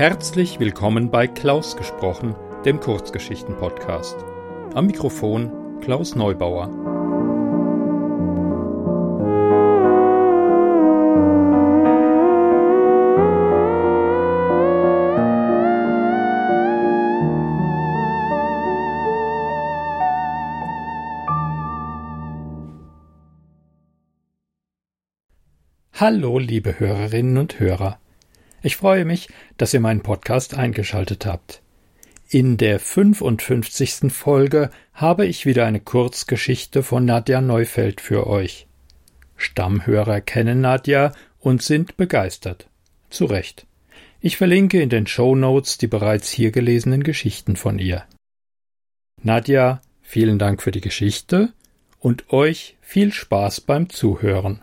Herzlich willkommen bei Klaus gesprochen, dem Kurzgeschichten-Podcast. Am Mikrofon Klaus Neubauer. Hallo, liebe Hörerinnen und Hörer. Ich freue mich, dass ihr meinen Podcast eingeschaltet habt. In der 55. Folge habe ich wieder eine Kurzgeschichte von Nadja Neufeld für euch. Stammhörer kennen Nadja und sind begeistert. Zu Recht. Ich verlinke in den Show Notes die bereits hier gelesenen Geschichten von ihr. Nadja, vielen Dank für die Geschichte und euch viel Spaß beim Zuhören.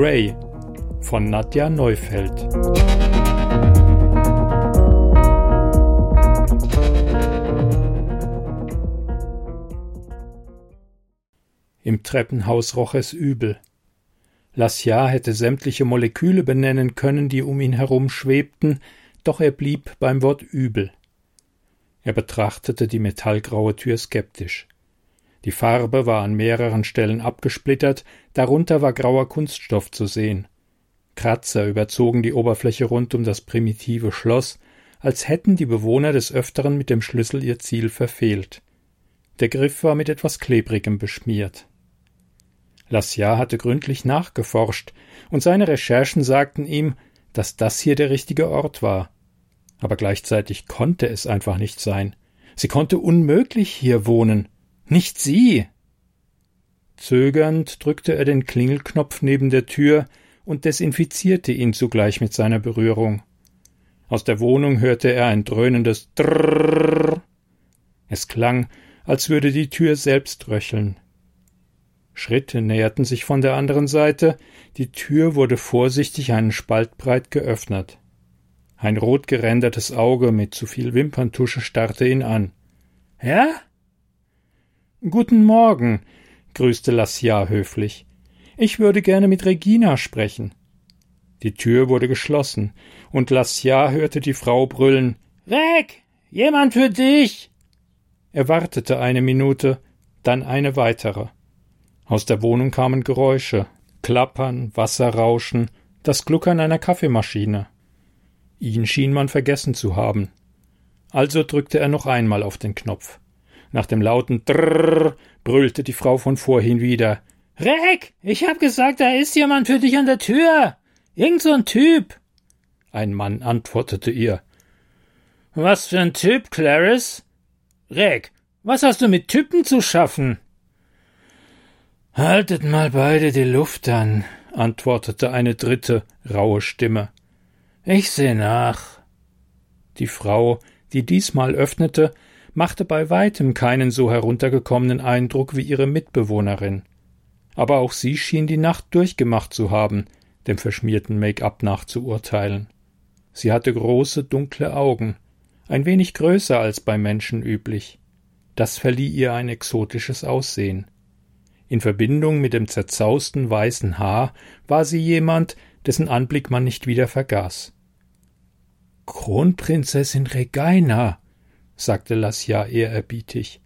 Grey von Nadja Neufeld. Im Treppenhaus roch es übel. Lassia hätte sämtliche Moleküle benennen können, die um ihn herum schwebten, doch er blieb beim Wort übel. Er betrachtete die metallgraue Tür skeptisch. Die Farbe war an mehreren Stellen abgesplittert, darunter war grauer Kunststoff zu sehen. Kratzer überzogen die Oberfläche rund um das primitive Schloss, als hätten die Bewohner des Öfteren mit dem Schlüssel ihr Ziel verfehlt. Der Griff war mit etwas Klebrigem beschmiert. Lassia hatte gründlich nachgeforscht, und seine Recherchen sagten ihm, dass das hier der richtige Ort war. Aber gleichzeitig konnte es einfach nicht sein. Sie konnte unmöglich hier wohnen. Nicht Sie. Zögernd drückte er den Klingelknopf neben der Tür und desinfizierte ihn zugleich mit seiner Berührung. Aus der Wohnung hörte er ein dröhnendes Drrrr. Es klang, als würde die Tür selbst röcheln. Schritte näherten sich von der anderen Seite, die Tür wurde vorsichtig einen Spalt breit geöffnet. Ein rot gerändertes Auge mit zu viel Wimperntusche starrte ihn an. Ja? Guten Morgen, grüßte Lassia höflich. Ich würde gerne mit Regina sprechen. Die Tür wurde geschlossen, und Lassia hörte die Frau brüllen Reg. Jemand für dich. Er wartete eine Minute, dann eine weitere. Aus der Wohnung kamen Geräusche Klappern, Wasserrauschen, das Gluckern einer Kaffeemaschine. Ihn schien man vergessen zu haben. Also drückte er noch einmal auf den Knopf. Nach dem lauten Drrrr brüllte die Frau von vorhin wieder. Reg, ich hab gesagt, da ist jemand für dich an der Tür. Irgend so ein Typ. Ein Mann antwortete ihr. Was für ein Typ, Clarice? Reg, was hast du mit Typen zu schaffen? Haltet mal beide die Luft an, antwortete eine dritte, raue Stimme. Ich seh nach. Die Frau, die diesmal öffnete, machte bei weitem keinen so heruntergekommenen Eindruck wie ihre Mitbewohnerin. Aber auch sie schien die Nacht durchgemacht zu haben, dem verschmierten Make-up nach zu urteilen. Sie hatte große, dunkle Augen, ein wenig größer als bei Menschen üblich. Das verlieh ihr ein exotisches Aussehen. In Verbindung mit dem zerzausten weißen Haar war sie jemand, dessen Anblick man nicht wieder vergaß. Kronprinzessin Regaina, sagte Lassia ehrerbietig.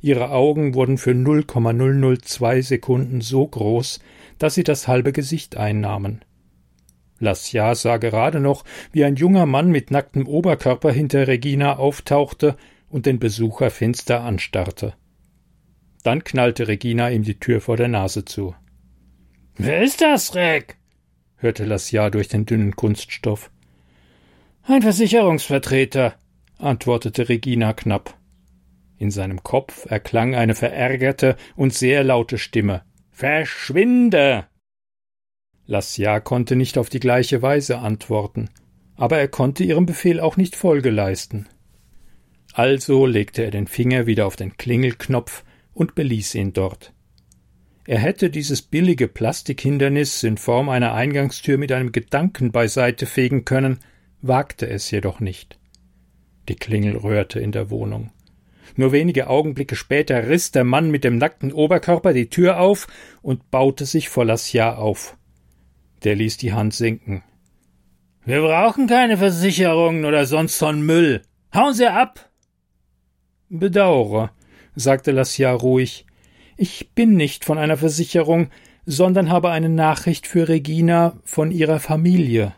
Ihre Augen wurden für 0,002 Sekunden so groß, dass sie das halbe Gesicht einnahmen. Lassia sah gerade noch, wie ein junger Mann mit nacktem Oberkörper hinter Regina auftauchte und den Besucher finster anstarrte. Dann knallte Regina ihm die Tür vor der Nase zu. Wer ist das, Reg? hörte Lassia durch den dünnen Kunststoff. Ein Versicherungsvertreter, antwortete Regina knapp. In seinem Kopf erklang eine verärgerte und sehr laute Stimme. Verschwinde! Lassia konnte nicht auf die gleiche Weise antworten, aber er konnte ihrem Befehl auch nicht Folge leisten. Also legte er den Finger wieder auf den Klingelknopf und beließ ihn dort. Er hätte dieses billige Plastikhindernis in Form einer Eingangstür mit einem Gedanken beiseite fegen können, wagte es jedoch nicht. Die Klingel rührte in der Wohnung. Nur wenige Augenblicke später riss der Mann mit dem nackten Oberkörper die Tür auf und baute sich vor Lassia auf. Der ließ die Hand sinken. Wir brauchen keine Versicherungen oder sonst von Müll. Hauen Sie ab! Bedauere, sagte Lassia ruhig. Ich bin nicht von einer Versicherung, sondern habe eine Nachricht für Regina von ihrer Familie.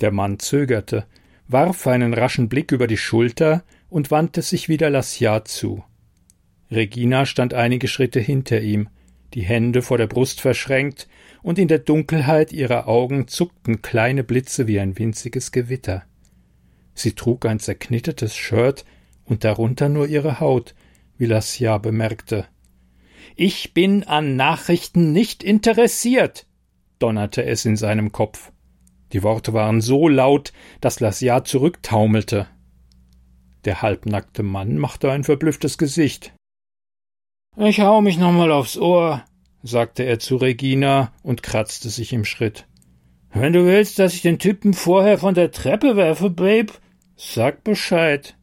Der Mann zögerte, warf einen raschen Blick über die Schulter und wandte sich wieder Lassia zu. Regina stand einige Schritte hinter ihm, die Hände vor der Brust verschränkt, und in der Dunkelheit ihrer Augen zuckten kleine Blitze wie ein winziges Gewitter. Sie trug ein zerknittertes Shirt und darunter nur ihre Haut, wie Lassia bemerkte. Ich bin an Nachrichten nicht interessiert, donnerte es in seinem Kopf. Die Worte waren so laut, dass Lassia zurücktaumelte. Der halbnackte Mann machte ein verblüfftes Gesicht. Ich hau mich noch mal aufs Ohr, sagte er zu Regina und kratzte sich im Schritt. Wenn du willst, dass ich den Typen vorher von der Treppe werfe, Babe, sag Bescheid.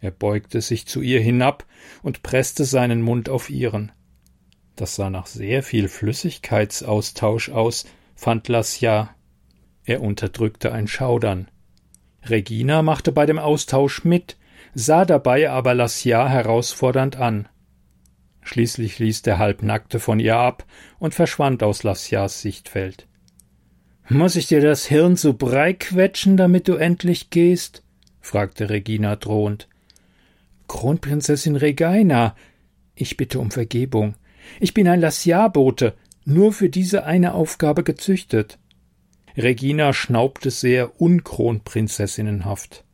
Er beugte sich zu ihr hinab und presste seinen Mund auf ihren. Das sah nach sehr viel Flüssigkeitsaustausch aus, fand Lasja. Er unterdrückte ein Schaudern. Regina machte bei dem Austausch mit, sah dabei aber Lassia herausfordernd an. Schließlich ließ der Halbnackte von ihr ab und verschwand aus Lassias Sichtfeld. Muss ich dir das Hirn so brei quetschen, damit du endlich gehst? fragte Regina drohend. Kronprinzessin Regaina, ich bitte um Vergebung. Ich bin ein Lassia-Bote, nur für diese eine Aufgabe gezüchtet. Regina schnaubte sehr unkronprinzessinnenhaft.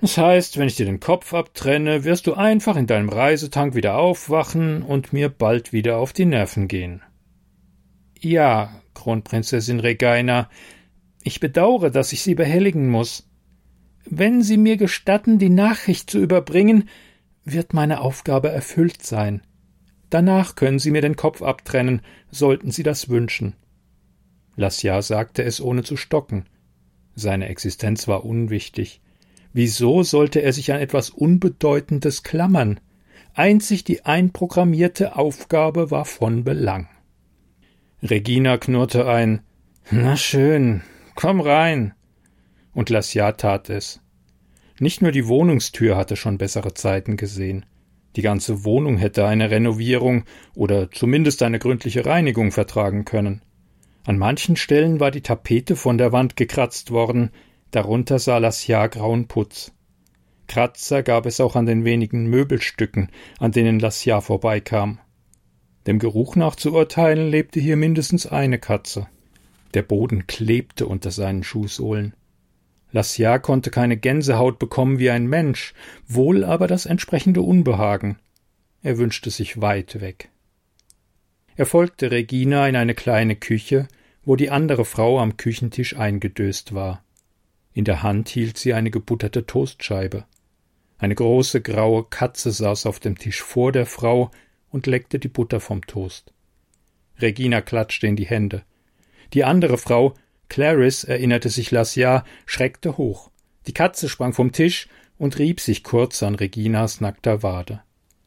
Das heißt, wenn ich dir den Kopf abtrenne, wirst du einfach in deinem Reisetank wieder aufwachen und mir bald wieder auf die Nerven gehen. Ja, Kronprinzessin Regaina, ich bedauere, dass ich Sie behelligen muss. Wenn Sie mir gestatten, die Nachricht zu überbringen, wird meine Aufgabe erfüllt sein. Danach können Sie mir den Kopf abtrennen, sollten Sie das wünschen. Lassia sagte es ohne zu stocken. Seine Existenz war unwichtig. Wieso sollte er sich an etwas Unbedeutendes klammern? Einzig die einprogrammierte Aufgabe war von Belang. Regina knurrte ein Na schön, komm rein. Und Lassia tat es. Nicht nur die Wohnungstür hatte schon bessere Zeiten gesehen. Die ganze Wohnung hätte eine Renovierung oder zumindest eine gründliche Reinigung vertragen können. An manchen Stellen war die Tapete von der Wand gekratzt worden, darunter sah Lassia grauen Putz. Kratzer gab es auch an den wenigen Möbelstücken, an denen Lassia vorbeikam. Dem Geruch nach zu urteilen lebte hier mindestens eine Katze. Der Boden klebte unter seinen Schuhsohlen. Lassia konnte keine Gänsehaut bekommen wie ein Mensch, wohl aber das entsprechende Unbehagen. Er wünschte sich weit weg. Er folgte Regina in eine kleine Küche, wo die andere Frau am Küchentisch eingedöst war. In der Hand hielt sie eine gebutterte Toastscheibe. Eine große graue Katze saß auf dem Tisch vor der Frau und leckte die Butter vom Toast. Regina klatschte in die Hände. Die andere Frau, Clarice, erinnerte sich Lassia, schreckte hoch. Die Katze sprang vom Tisch und rieb sich kurz an Reginas nackter Wade.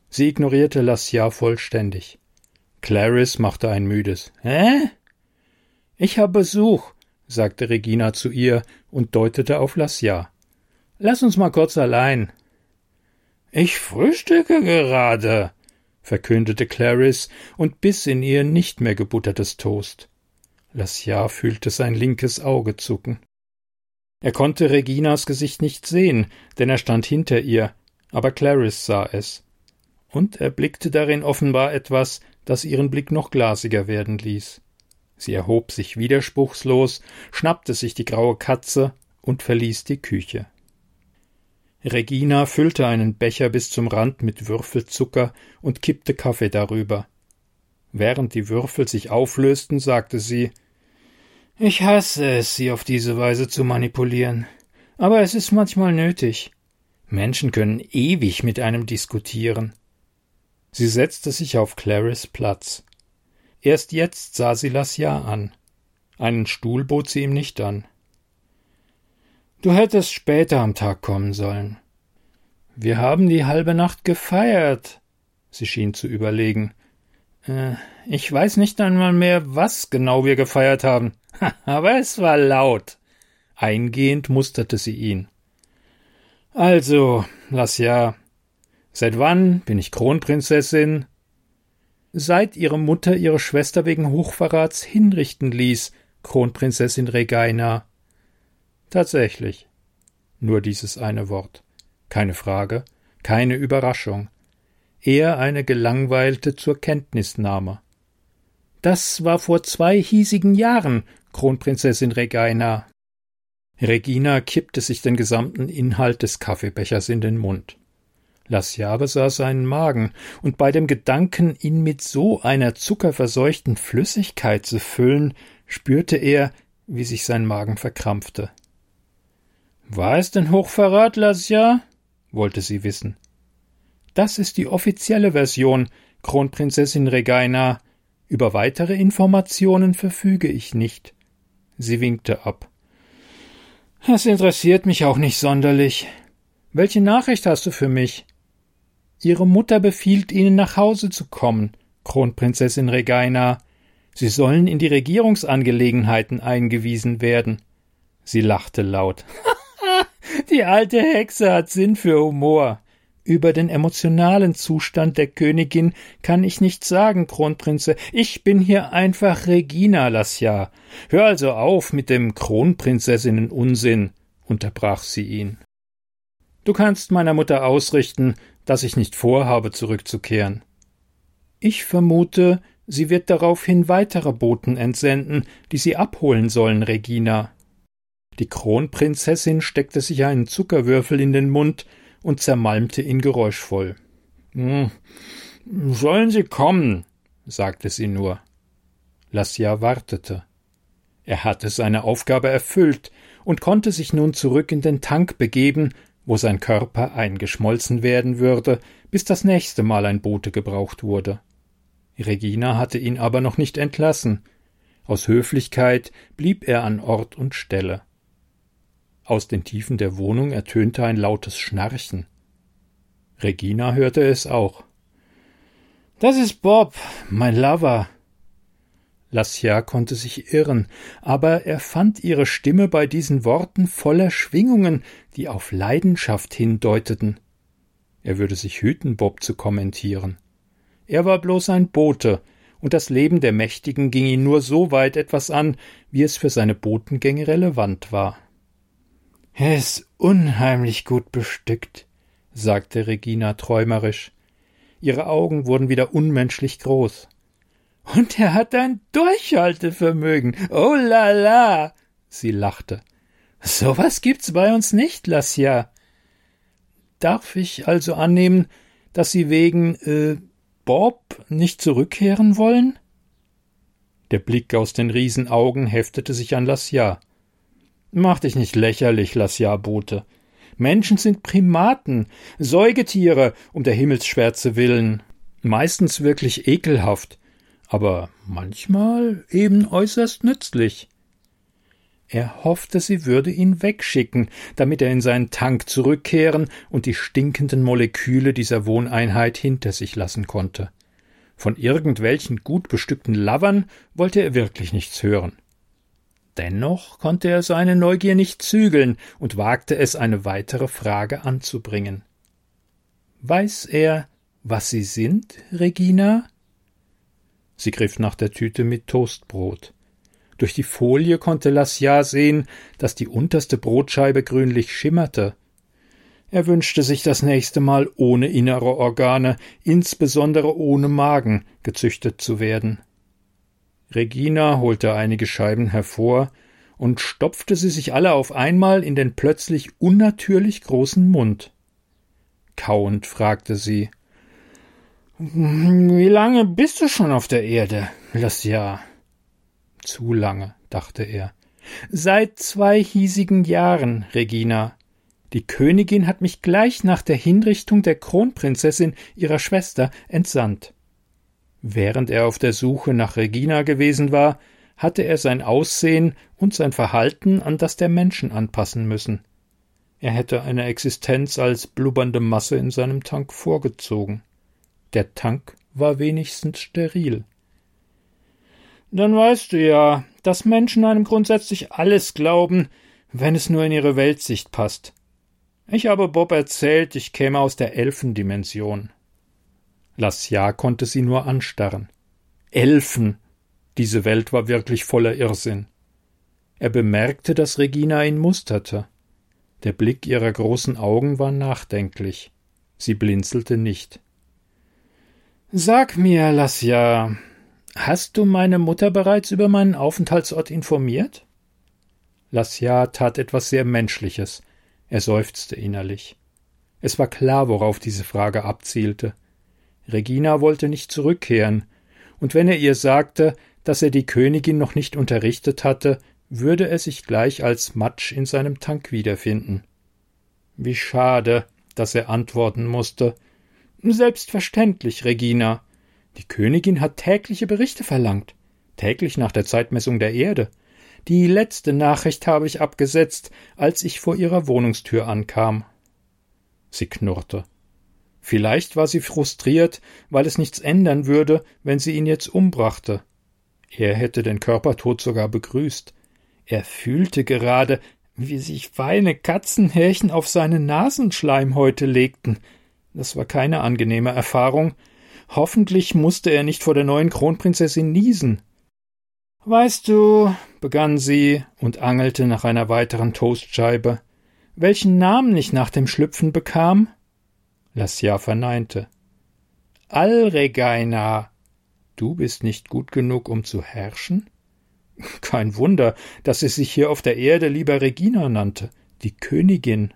Sie ignorierte Lassia vollständig. Clarice machte ein müdes Hä? Ich habe Besuch, sagte Regina zu ihr und deutete auf Lassia. Lass uns mal kurz allein. Ich frühstücke gerade, verkündete Clarice und biss in ihr nicht mehr gebuttertes Toast. Lassia fühlte sein linkes Auge zucken. Er konnte Reginas Gesicht nicht sehen, denn er stand hinter ihr, aber Clarice sah es. Und er blickte darin offenbar etwas, das ihren Blick noch glasiger werden ließ. Sie erhob sich widerspruchslos, schnappte sich die graue Katze und verließ die Küche. Regina füllte einen Becher bis zum Rand mit Würfelzucker und kippte Kaffee darüber. Während die Würfel sich auflösten, sagte sie Ich hasse es, sie auf diese Weise zu manipulieren. Aber es ist manchmal nötig. Menschen können ewig mit einem diskutieren. Sie setzte sich auf Clarice Platz. Erst jetzt sah sie Lassia an. Einen Stuhl bot sie ihm nicht an. Du hättest später am Tag kommen sollen. Wir haben die halbe Nacht gefeiert. Sie schien zu überlegen. Äh, ich weiß nicht einmal mehr, was genau wir gefeiert haben. Aber es war laut. Eingehend musterte sie ihn. Also, lass ja. Seit wann bin ich Kronprinzessin? Seit ihre Mutter ihre Schwester wegen Hochverrats hinrichten ließ, Kronprinzessin Regaina. Tatsächlich. Nur dieses eine Wort. Keine Frage, keine Überraschung. Eher eine gelangweilte zur Kenntnisnahme. Das war vor zwei hiesigen Jahren, Kronprinzessin Regaina. Regina kippte sich den gesamten Inhalt des Kaffeebechers in den Mund. Lassia besah seinen Magen, und bei dem Gedanken, ihn mit so einer zuckerverseuchten Flüssigkeit zu füllen, spürte er, wie sich sein Magen verkrampfte. War es denn Hochverrat, Lassia? wollte sie wissen. Das ist die offizielle Version, Kronprinzessin Regaina. Über weitere Informationen verfüge ich nicht. Sie winkte ab. Es interessiert mich auch nicht sonderlich. Welche Nachricht hast du für mich? Ihre Mutter befiehlt Ihnen nach Hause zu kommen, Kronprinzessin Regaina. Sie sollen in die Regierungsangelegenheiten eingewiesen werden. Sie lachte laut. Die alte Hexe hat Sinn für Humor. Über den emotionalen Zustand der Königin kann ich nichts sagen, Kronprinze. Ich bin hier einfach Regina Lassia. Hör also auf mit dem Kronprinzessinnen-Unsinn, unterbrach sie ihn. Du kannst meiner Mutter ausrichten, dass ich nicht vorhabe, zurückzukehren. Ich vermute, sie wird daraufhin weitere Boten entsenden, die sie abholen sollen, Regina. Die Kronprinzessin steckte sich einen Zuckerwürfel in den Mund und zermalmte ihn geräuschvoll. Hm, sollen Sie kommen, sagte sie nur. Lassia wartete. Er hatte seine Aufgabe erfüllt und konnte sich nun zurück in den Tank begeben, wo sein Körper eingeschmolzen werden würde, bis das nächste Mal ein Bote gebraucht wurde. Regina hatte ihn aber noch nicht entlassen. Aus Höflichkeit blieb er an Ort und Stelle. Aus den Tiefen der Wohnung ertönte ein lautes Schnarchen. Regina hörte es auch. Das ist Bob, mein Lover. Lassia konnte sich irren, aber er fand ihre Stimme bei diesen Worten voller Schwingungen, die auf Leidenschaft hindeuteten. Er würde sich hüten, Bob zu kommentieren. Er war bloß ein Bote, und das Leben der Mächtigen ging ihn nur so weit etwas an, wie es für seine Botengänge relevant war. Er ist unheimlich gut bestückt, sagte Regina träumerisch. Ihre Augen wurden wieder unmenschlich groß. Und er hat ein Durchhaltevermögen. Oh la la. Sie lachte. So was gibt's bei uns nicht, Lassia. Darf ich also annehmen, dass Sie wegen äh, Bob nicht zurückkehren wollen? Der Blick aus den Riesenaugen heftete sich an Lassia. Mach dich nicht lächerlich, Lassia-Bote. Menschen sind Primaten, Säugetiere, um der Himmelsschwärze willen. Meistens wirklich ekelhaft, aber manchmal eben äußerst nützlich. Er hoffte, sie würde ihn wegschicken, damit er in seinen Tank zurückkehren und die stinkenden Moleküle dieser Wohneinheit hinter sich lassen konnte. Von irgendwelchen gut bestückten Lovern wollte er wirklich nichts hören. Dennoch konnte er seine Neugier nicht zügeln und wagte es, eine weitere Frage anzubringen. Weiß er, was Sie sind, Regina? Sie griff nach der Tüte mit Toastbrot. Durch die Folie konnte Lassia sehen, dass die unterste Brotscheibe grünlich schimmerte. Er wünschte sich das nächste Mal ohne innere Organe, insbesondere ohne Magen, gezüchtet zu werden. Regina holte einige Scheiben hervor und stopfte sie sich alle auf einmal in den plötzlich unnatürlich großen Mund. Kauend fragte sie Wie lange bist du schon auf der Erde, Lassia? Zu lange, dachte er. Seit zwei hiesigen Jahren, Regina. Die Königin hat mich gleich nach der Hinrichtung der Kronprinzessin ihrer Schwester entsandt. Während er auf der Suche nach Regina gewesen war, hatte er sein Aussehen und sein Verhalten an das der Menschen anpassen müssen. Er hätte eine Existenz als blubbernde Masse in seinem Tank vorgezogen. Der Tank war wenigstens steril. Dann weißt du ja, dass Menschen einem grundsätzlich alles glauben, wenn es nur in ihre Weltsicht passt. Ich habe Bob erzählt, ich käme aus der Elfendimension. Lassia konnte sie nur anstarren. Elfen! Diese Welt war wirklich voller Irrsinn. Er bemerkte, dass Regina ihn musterte. Der Blick ihrer großen Augen war nachdenklich. Sie blinzelte nicht. Sag mir, Lassia, hast du meine Mutter bereits über meinen Aufenthaltsort informiert? Lassia tat etwas sehr Menschliches. Er seufzte innerlich. Es war klar, worauf diese Frage abzielte. Regina wollte nicht zurückkehren, und wenn er ihr sagte, dass er die Königin noch nicht unterrichtet hatte, würde er sich gleich als Matsch in seinem Tank wiederfinden. Wie schade, dass er antworten musste. Selbstverständlich, Regina. Die Königin hat tägliche Berichte verlangt, täglich nach der Zeitmessung der Erde. Die letzte Nachricht habe ich abgesetzt, als ich vor ihrer Wohnungstür ankam. Sie knurrte. Vielleicht war sie frustriert, weil es nichts ändern würde, wenn sie ihn jetzt umbrachte. Er hätte den Körpertod sogar begrüßt. Er fühlte gerade, wie sich feine Katzenhärchen auf seine Nasenschleimhäute legten. Das war keine angenehme Erfahrung. Hoffentlich musste er nicht vor der neuen Kronprinzessin niesen. Weißt du, begann sie und angelte nach einer weiteren Toastscheibe, welchen Namen ich nach dem Schlüpfen bekam? Lassia verneinte. Alregaina. Du bist nicht gut genug, um zu herrschen? Kein Wunder, dass sie sich hier auf der Erde lieber Regina nannte, die Königin.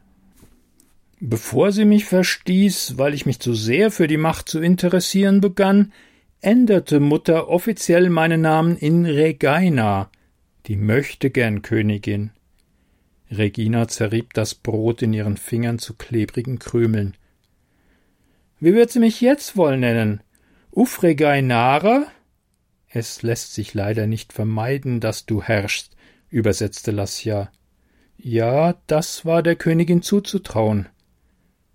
Bevor sie mich verstieß, weil ich mich zu sehr für die Macht zu interessieren begann, änderte Mutter offiziell meinen Namen in Regaina, die möchte gern Königin. Regina zerrieb das Brot in ihren Fingern zu klebrigen Krümeln. Wie wird sie mich jetzt wohl nennen? Ufregainara? Es lässt sich leider nicht vermeiden, dass du herrschst, übersetzte Lassia. Ja, das war der Königin zuzutrauen.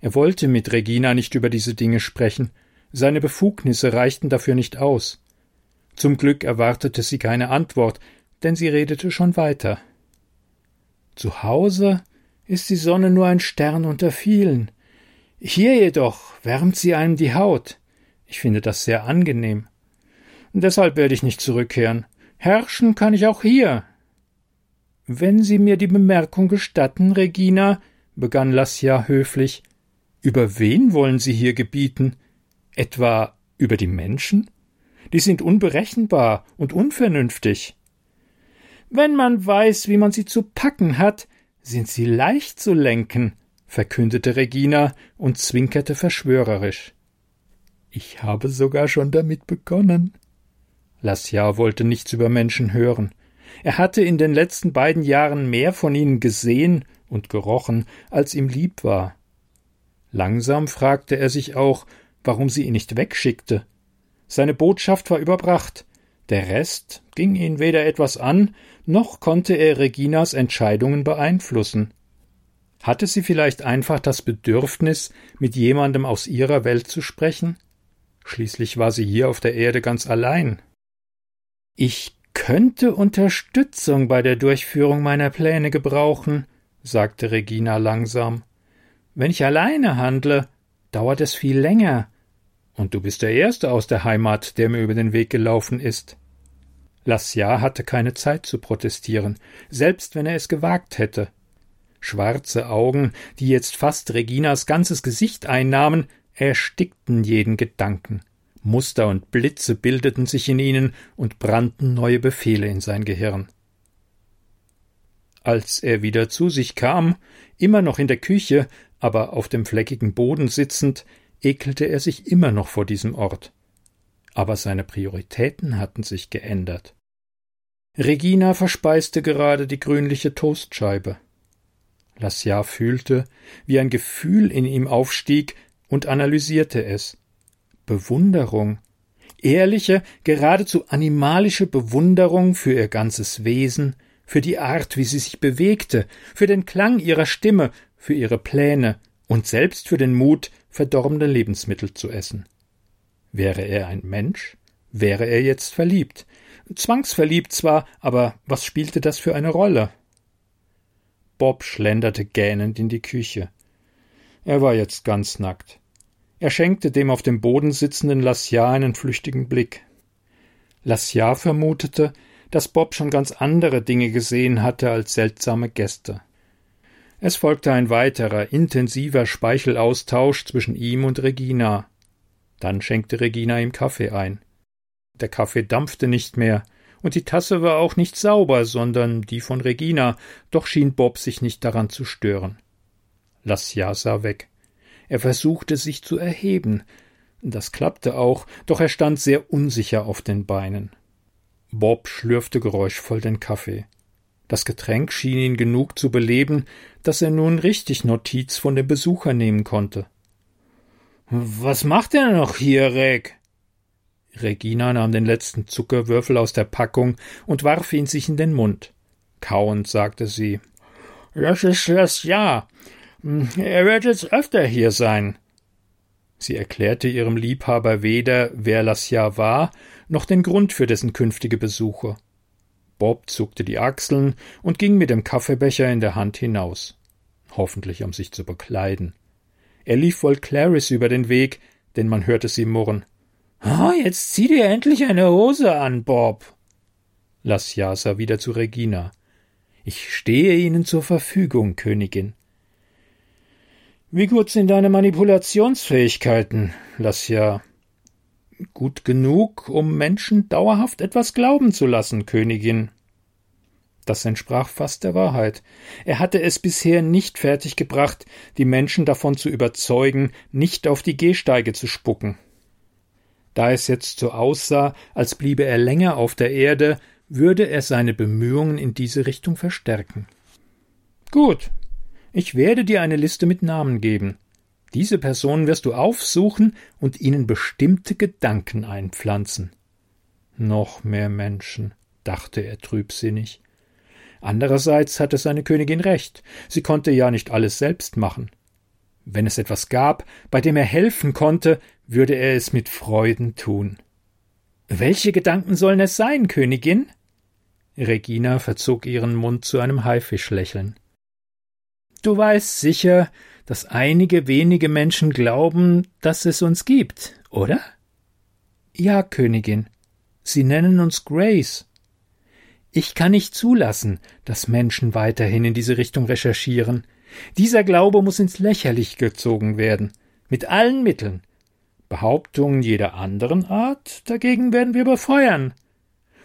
Er wollte mit Regina nicht über diese Dinge sprechen, seine Befugnisse reichten dafür nicht aus. Zum Glück erwartete sie keine Antwort, denn sie redete schon weiter. Zu Hause ist die Sonne nur ein Stern unter vielen. Hier jedoch wärmt sie einem die Haut. Ich finde das sehr angenehm. Deshalb werde ich nicht zurückkehren. Herrschen kann ich auch hier. Wenn Sie mir die Bemerkung gestatten, Regina, begann Lassia höflich, über wen wollen Sie hier gebieten? Etwa über die Menschen? Die sind unberechenbar und unvernünftig. Wenn man weiß, wie man sie zu packen hat, sind sie leicht zu lenken, verkündete Regina und zwinkerte verschwörerisch. Ich habe sogar schon damit begonnen. Lassia wollte nichts über Menschen hören. Er hatte in den letzten beiden Jahren mehr von ihnen gesehen und gerochen, als ihm lieb war. Langsam fragte er sich auch, warum sie ihn nicht wegschickte. Seine Botschaft war überbracht. Der Rest ging ihn weder etwas an, noch konnte er Reginas Entscheidungen beeinflussen. Hatte sie vielleicht einfach das Bedürfnis, mit jemandem aus ihrer Welt zu sprechen? Schließlich war sie hier auf der Erde ganz allein. Ich könnte Unterstützung bei der Durchführung meiner Pläne gebrauchen, sagte Regina langsam. Wenn ich alleine handle, dauert es viel länger. Und du bist der Erste aus der Heimat, der mir über den Weg gelaufen ist. Lassia hatte keine Zeit zu protestieren, selbst wenn er es gewagt hätte. Schwarze Augen, die jetzt fast Reginas ganzes Gesicht einnahmen, erstickten jeden Gedanken. Muster und Blitze bildeten sich in ihnen und brannten neue Befehle in sein Gehirn. Als er wieder zu sich kam, immer noch in der Küche, aber auf dem fleckigen Boden sitzend, ekelte er sich immer noch vor diesem Ort. Aber seine Prioritäten hatten sich geändert. Regina verspeiste gerade die grünliche Toastscheibe. Lassia fühlte, wie ein Gefühl in ihm aufstieg und analysierte es. Bewunderung, ehrliche, geradezu animalische Bewunderung für ihr ganzes Wesen, für die Art, wie sie sich bewegte, für den Klang ihrer Stimme, für ihre Pläne und selbst für den Mut, verdorbene Lebensmittel zu essen. Wäre er ein Mensch, wäre er jetzt verliebt. Zwangsverliebt zwar, aber was spielte das für eine Rolle? Bob schlenderte gähnend in die Küche. Er war jetzt ganz nackt. Er schenkte dem auf dem Boden sitzenden Lassia einen flüchtigen Blick. Lassia vermutete, dass Bob schon ganz andere Dinge gesehen hatte als seltsame Gäste. Es folgte ein weiterer, intensiver Speichelaustausch zwischen ihm und Regina. Dann schenkte Regina ihm Kaffee ein. Der Kaffee dampfte nicht mehr, und die Tasse war auch nicht sauber, sondern die von Regina, doch schien Bob sich nicht daran zu stören. Lassia sah weg. Er versuchte sich zu erheben. Das klappte auch, doch er stand sehr unsicher auf den Beinen. Bob schlürfte geräuschvoll den Kaffee. Das Getränk schien ihn genug zu beleben, dass er nun richtig Notiz von dem Besucher nehmen konnte. Was macht er noch hier, Reg? Regina nahm den letzten Zuckerwürfel aus der Packung und warf ihn sich in den Mund. Kauend sagte sie Das ist das Ja. Er wird jetzt öfter hier sein. Sie erklärte ihrem Liebhaber weder, wer Lassia war, noch den Grund für dessen künftige Besuche. Bob zuckte die Achseln und ging mit dem Kaffeebecher in der Hand hinaus. Hoffentlich um sich zu bekleiden. Er lief wohl Clarice über den Weg, denn man hörte sie murren. Ah, jetzt zieh dir endlich eine Hose an, Bob. Lassia sah wieder zu Regina. Ich stehe Ihnen zur Verfügung, Königin. Wie gut sind deine Manipulationsfähigkeiten, Lassia? Gut genug, um Menschen dauerhaft etwas glauben zu lassen, Königin. Das entsprach fast der Wahrheit. Er hatte es bisher nicht fertiggebracht, die Menschen davon zu überzeugen, nicht auf die Gehsteige zu spucken. Da es jetzt so aussah, als bliebe er länger auf der Erde, würde er seine Bemühungen in diese Richtung verstärken. Gut, ich werde dir eine Liste mit Namen geben. Diese Personen wirst du aufsuchen und ihnen bestimmte Gedanken einpflanzen. Noch mehr Menschen, dachte er trübsinnig. Andererseits hatte seine Königin recht, sie konnte ja nicht alles selbst machen. Wenn es etwas gab, bei dem er helfen konnte, würde er es mit Freuden tun. Welche Gedanken sollen es sein, Königin? Regina verzog ihren Mund zu einem Haifischlächeln. Du weißt sicher, dass einige wenige Menschen glauben, dass es uns gibt, oder? Ja, Königin. Sie nennen uns Grace. Ich kann nicht zulassen, dass Menschen weiterhin in diese Richtung recherchieren. Dieser Glaube muss ins Lächerlich gezogen werden. Mit allen Mitteln. Behauptungen jeder anderen Art dagegen werden wir befeuern.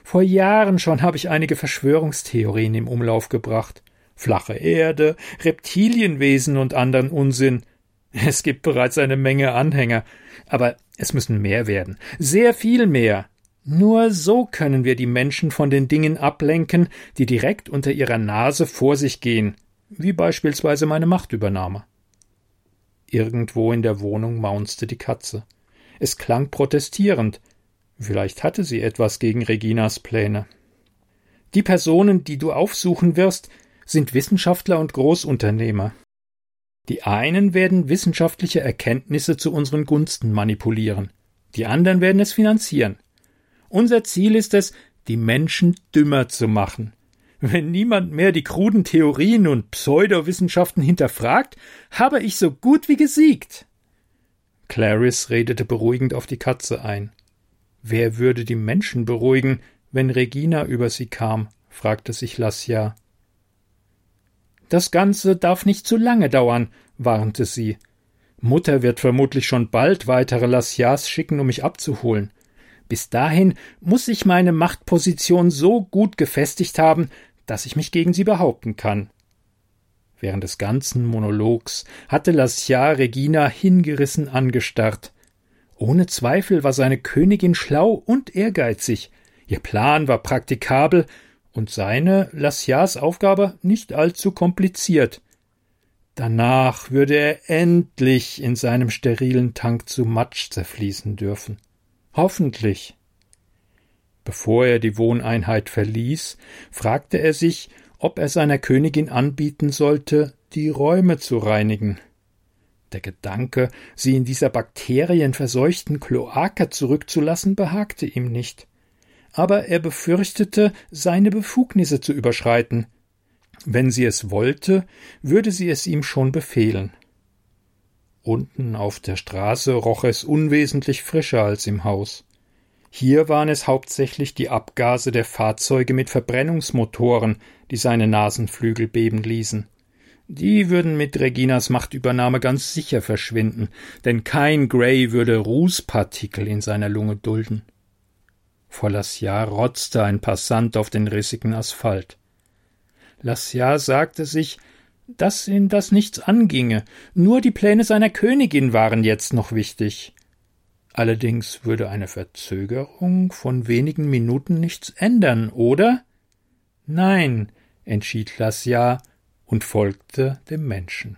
Vor Jahren schon habe ich einige Verschwörungstheorien im Umlauf gebracht. Flache Erde, Reptilienwesen und anderen Unsinn. Es gibt bereits eine Menge Anhänger, aber es müssen mehr werden, sehr viel mehr. Nur so können wir die Menschen von den Dingen ablenken, die direkt unter ihrer Nase vor sich gehen, wie beispielsweise meine Machtübernahme. Irgendwo in der Wohnung maunzte die Katze. Es klang protestierend. Vielleicht hatte sie etwas gegen Reginas Pläne. Die Personen, die du aufsuchen wirst, sind Wissenschaftler und Großunternehmer. Die einen werden wissenschaftliche Erkenntnisse zu unseren Gunsten manipulieren, die anderen werden es finanzieren. Unser Ziel ist es, die Menschen dümmer zu machen. Wenn niemand mehr die kruden Theorien und Pseudowissenschaften hinterfragt, habe ich so gut wie gesiegt. Clarice redete beruhigend auf die Katze ein. Wer würde die Menschen beruhigen, wenn Regina über sie kam? fragte sich Lassia. Das Ganze darf nicht zu lange dauern, warnte sie. Mutter wird vermutlich schon bald weitere Lassias schicken, um mich abzuholen. Bis dahin muss ich meine Machtposition so gut gefestigt haben, dass ich mich gegen sie behaupten kann. Während des ganzen Monologs hatte Lascia Regina hingerissen angestarrt. Ohne Zweifel war seine Königin schlau und ehrgeizig. Ihr Plan war praktikabel und seine, Lascias Aufgabe, nicht allzu kompliziert. Danach würde er endlich in seinem sterilen Tank zu Matsch zerfließen dürfen. Hoffentlich. Bevor er die Wohneinheit verließ, fragte er sich, ob er seiner Königin anbieten sollte, die Räume zu reinigen. Der Gedanke, sie in dieser bakterienverseuchten Kloake zurückzulassen, behagte ihm nicht. Aber er befürchtete, seine Befugnisse zu überschreiten. Wenn sie es wollte, würde sie es ihm schon befehlen. Unten auf der Straße roch es unwesentlich frischer als im Haus. Hier waren es hauptsächlich die Abgase der Fahrzeuge mit Verbrennungsmotoren, die seine Nasenflügel beben ließen. Die würden mit Reginas Machtübernahme ganz sicher verschwinden, denn kein Gray würde Rußpartikel in seiner Lunge dulden. Vor Lassia rotzte ein Passant auf den rissigen Asphalt. Lassia sagte sich, dass ihn das nichts anginge, nur die Pläne seiner Königin waren jetzt noch wichtig. Allerdings würde eine Verzögerung von wenigen Minuten nichts ändern, oder? Nein, entschied Lassia und folgte dem Menschen.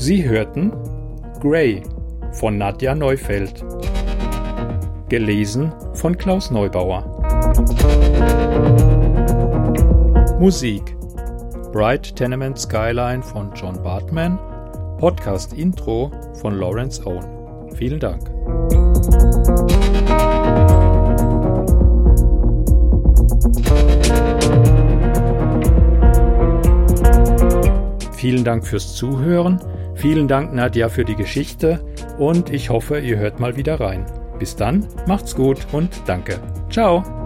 Sie hörten Grey von Nadja Neufeld. Gelesen von Klaus Neubauer. Musik Bright Tenement Skyline von John Bartman, Podcast Intro von Lawrence Owen. Vielen Dank. Vielen Dank fürs Zuhören. Vielen Dank, Nadja, für die Geschichte und ich hoffe, ihr hört mal wieder rein. Bis dann, macht's gut und danke. Ciao.